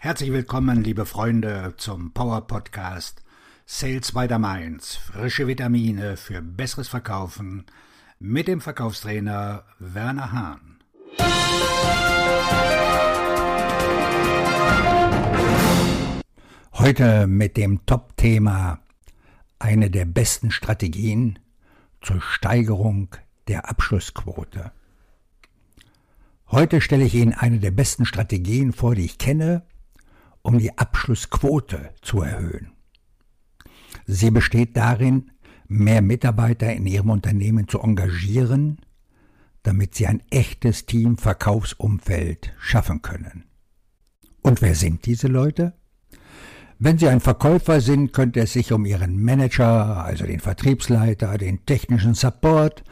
Herzlich willkommen, liebe Freunde, zum Power Podcast Sales by the Mainz. Frische Vitamine für besseres Verkaufen mit dem Verkaufstrainer Werner Hahn. Heute mit dem Top-Thema eine der besten Strategien zur Steigerung der Abschlussquote. Heute stelle ich Ihnen eine der besten Strategien vor, die ich kenne um die Abschlussquote zu erhöhen. Sie besteht darin, mehr Mitarbeiter in ihrem Unternehmen zu engagieren, damit sie ein echtes Team-Verkaufsumfeld schaffen können. Und wer sind diese Leute? Wenn Sie ein Verkäufer sind, könnte es sich um Ihren Manager, also den Vertriebsleiter, den technischen Support,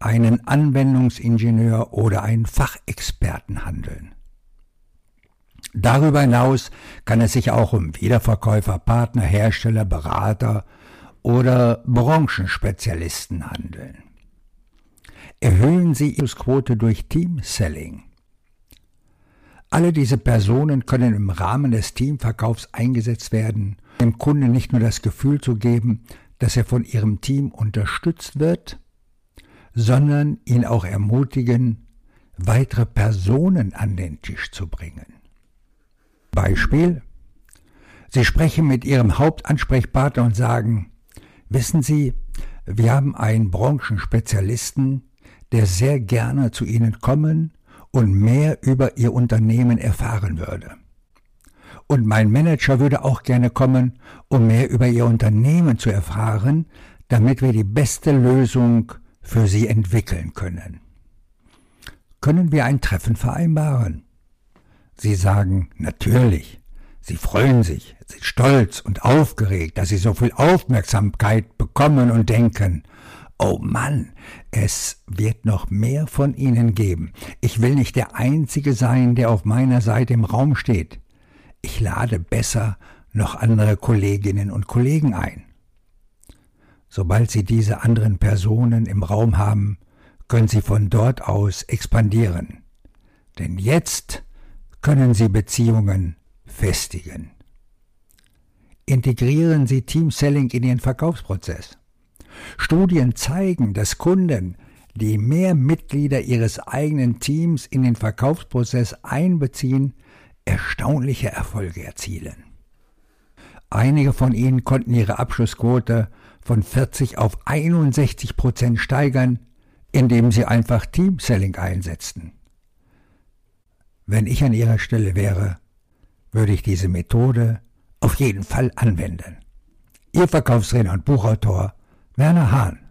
einen Anwendungsingenieur oder einen Fachexperten handeln. Darüber hinaus kann es sich auch um Wiederverkäufer, Partner, Hersteller, Berater oder Branchenspezialisten handeln. Erhöhen Sie Ihre Quote durch Team-Selling. Alle diese Personen können im Rahmen des Teamverkaufs eingesetzt werden, dem Kunden nicht nur das Gefühl zu geben, dass er von ihrem Team unterstützt wird, sondern ihn auch ermutigen, weitere Personen an den Tisch zu bringen. Beispiel. Sie sprechen mit Ihrem Hauptansprechpartner und sagen, wissen Sie, wir haben einen Branchenspezialisten, der sehr gerne zu Ihnen kommen und mehr über Ihr Unternehmen erfahren würde. Und mein Manager würde auch gerne kommen, um mehr über Ihr Unternehmen zu erfahren, damit wir die beste Lösung für Sie entwickeln können. Können wir ein Treffen vereinbaren? Sie sagen natürlich. Sie freuen sich, sind stolz und aufgeregt, dass sie so viel Aufmerksamkeit bekommen und denken, oh Mann, es wird noch mehr von ihnen geben. Ich will nicht der Einzige sein, der auf meiner Seite im Raum steht. Ich lade besser noch andere Kolleginnen und Kollegen ein. Sobald Sie diese anderen Personen im Raum haben, können Sie von dort aus expandieren. Denn jetzt können Sie Beziehungen festigen. Integrieren Sie Team Selling in Ihren Verkaufsprozess. Studien zeigen, dass Kunden, die mehr Mitglieder ihres eigenen Teams in den Verkaufsprozess einbeziehen, erstaunliche Erfolge erzielen. Einige von ihnen konnten ihre Abschlussquote von 40 auf 61 Prozent steigern, indem sie einfach Team Selling einsetzten. Wenn ich an Ihrer Stelle wäre, würde ich diese Methode auf jeden Fall anwenden. Ihr Verkaufsredner und Buchautor Werner Hahn